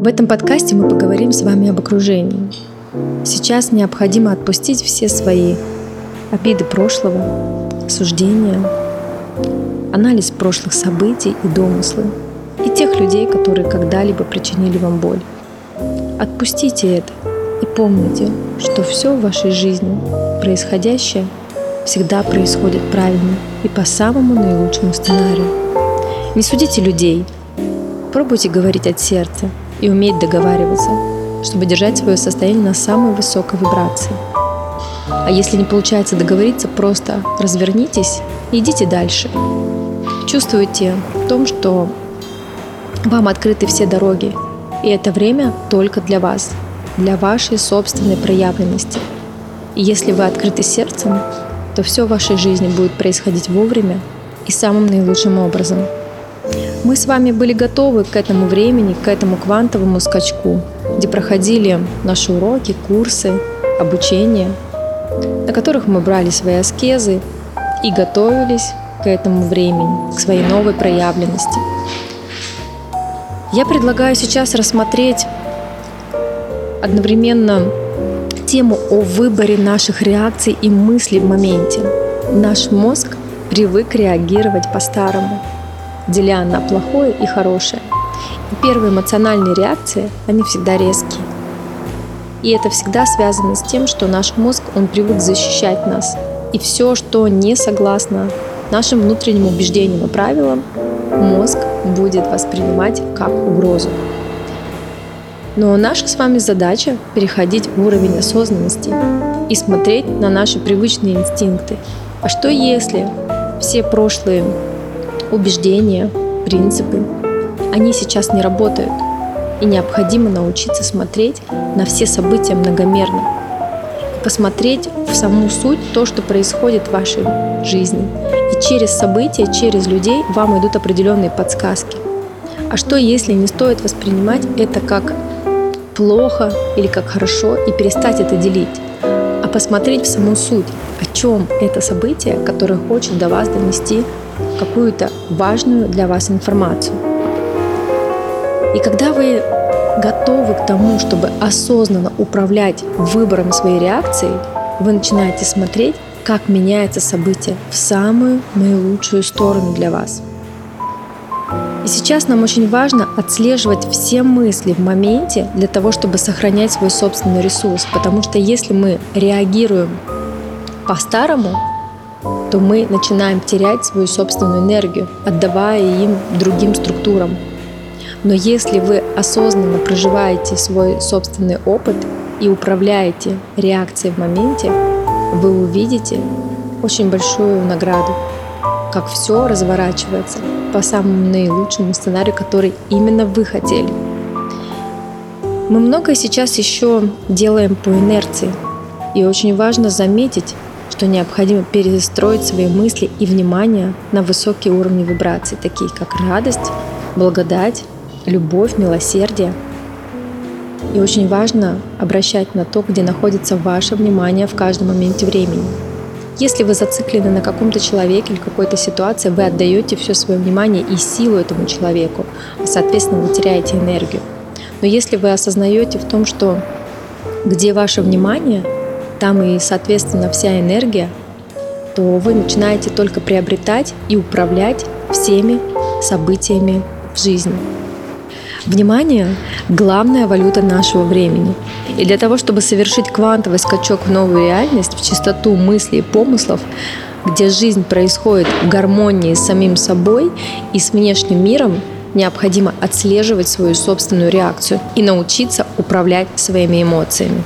В этом подкасте мы поговорим с вами об окружении. Сейчас необходимо отпустить все свои обиды прошлого, суждения, анализ прошлых событий и домыслы, и тех людей, которые когда-либо причинили вам боль. Отпустите это и помните, что все в вашей жизни, происходящее, всегда происходит правильно и по самому наилучшему сценарию. Не судите людей, пробуйте говорить от сердца и уметь договариваться, чтобы держать свое состояние на самой высокой вибрации. А если не получается договориться, просто развернитесь и идите дальше. Чувствуйте в том, что вам открыты все дороги, и это время только для вас, для вашей собственной проявленности. И если вы открыты сердцем, то все в вашей жизни будет происходить вовремя и самым наилучшим образом. Мы с вами были готовы к этому времени, к этому квантовому скачку, где проходили наши уроки, курсы, обучение, на которых мы брали свои аскезы и готовились к этому времени, к своей новой проявленности. Я предлагаю сейчас рассмотреть одновременно тему о выборе наших реакций и мыслей в моменте. Наш мозг привык реагировать по-старому, деля на плохое и хорошее. И первые эмоциональные реакции, они всегда резкие. И это всегда связано с тем, что наш мозг, он привык защищать нас. И все, что не согласно нашим внутренним убеждениям и правилам, мозг будет воспринимать как угрозу. Но наша с вами задача переходить в уровень осознанности и смотреть на наши привычные инстинкты. А что если все прошлые убеждения, принципы, они сейчас не работают, и необходимо научиться смотреть на все события многомерно, посмотреть в саму суть то, что происходит в вашей жизни, через события, через людей вам идут определенные подсказки. А что если не стоит воспринимать это как плохо или как хорошо и перестать это делить, а посмотреть в саму суть, о чем это событие, которое хочет до вас донести какую-то важную для вас информацию. И когда вы готовы к тому, чтобы осознанно управлять выбором своей реакции, вы начинаете смотреть как меняется событие в самую наилучшую сторону для вас. И сейчас нам очень важно отслеживать все мысли в моменте для того, чтобы сохранять свой собственный ресурс. Потому что если мы реагируем по-старому, то мы начинаем терять свою собственную энергию, отдавая им другим структурам. Но если вы осознанно проживаете свой собственный опыт и управляете реакцией в моменте, вы увидите очень большую награду, как все разворачивается по самому наилучшему сценарию, который именно вы хотели. Мы многое сейчас еще делаем по инерции, и очень важно заметить, что необходимо перестроить свои мысли и внимание на высокие уровни вибраций, такие как радость, благодать, любовь, милосердие – и очень важно обращать на то, где находится ваше внимание в каждом моменте времени. Если вы зациклены на каком-то человеке или какой-то ситуации, вы отдаете все свое внимание и силу этому человеку, а соответственно вы теряете энергию. Но если вы осознаете в том, что где ваше внимание, там и, соответственно, вся энергия, то вы начинаете только приобретать и управлять всеми событиями в жизни. Внимание – главная валюта нашего времени. И для того, чтобы совершить квантовый скачок в новую реальность, в чистоту мыслей и помыслов, где жизнь происходит в гармонии с самим собой и с внешним миром, необходимо отслеживать свою собственную реакцию и научиться управлять своими эмоциями.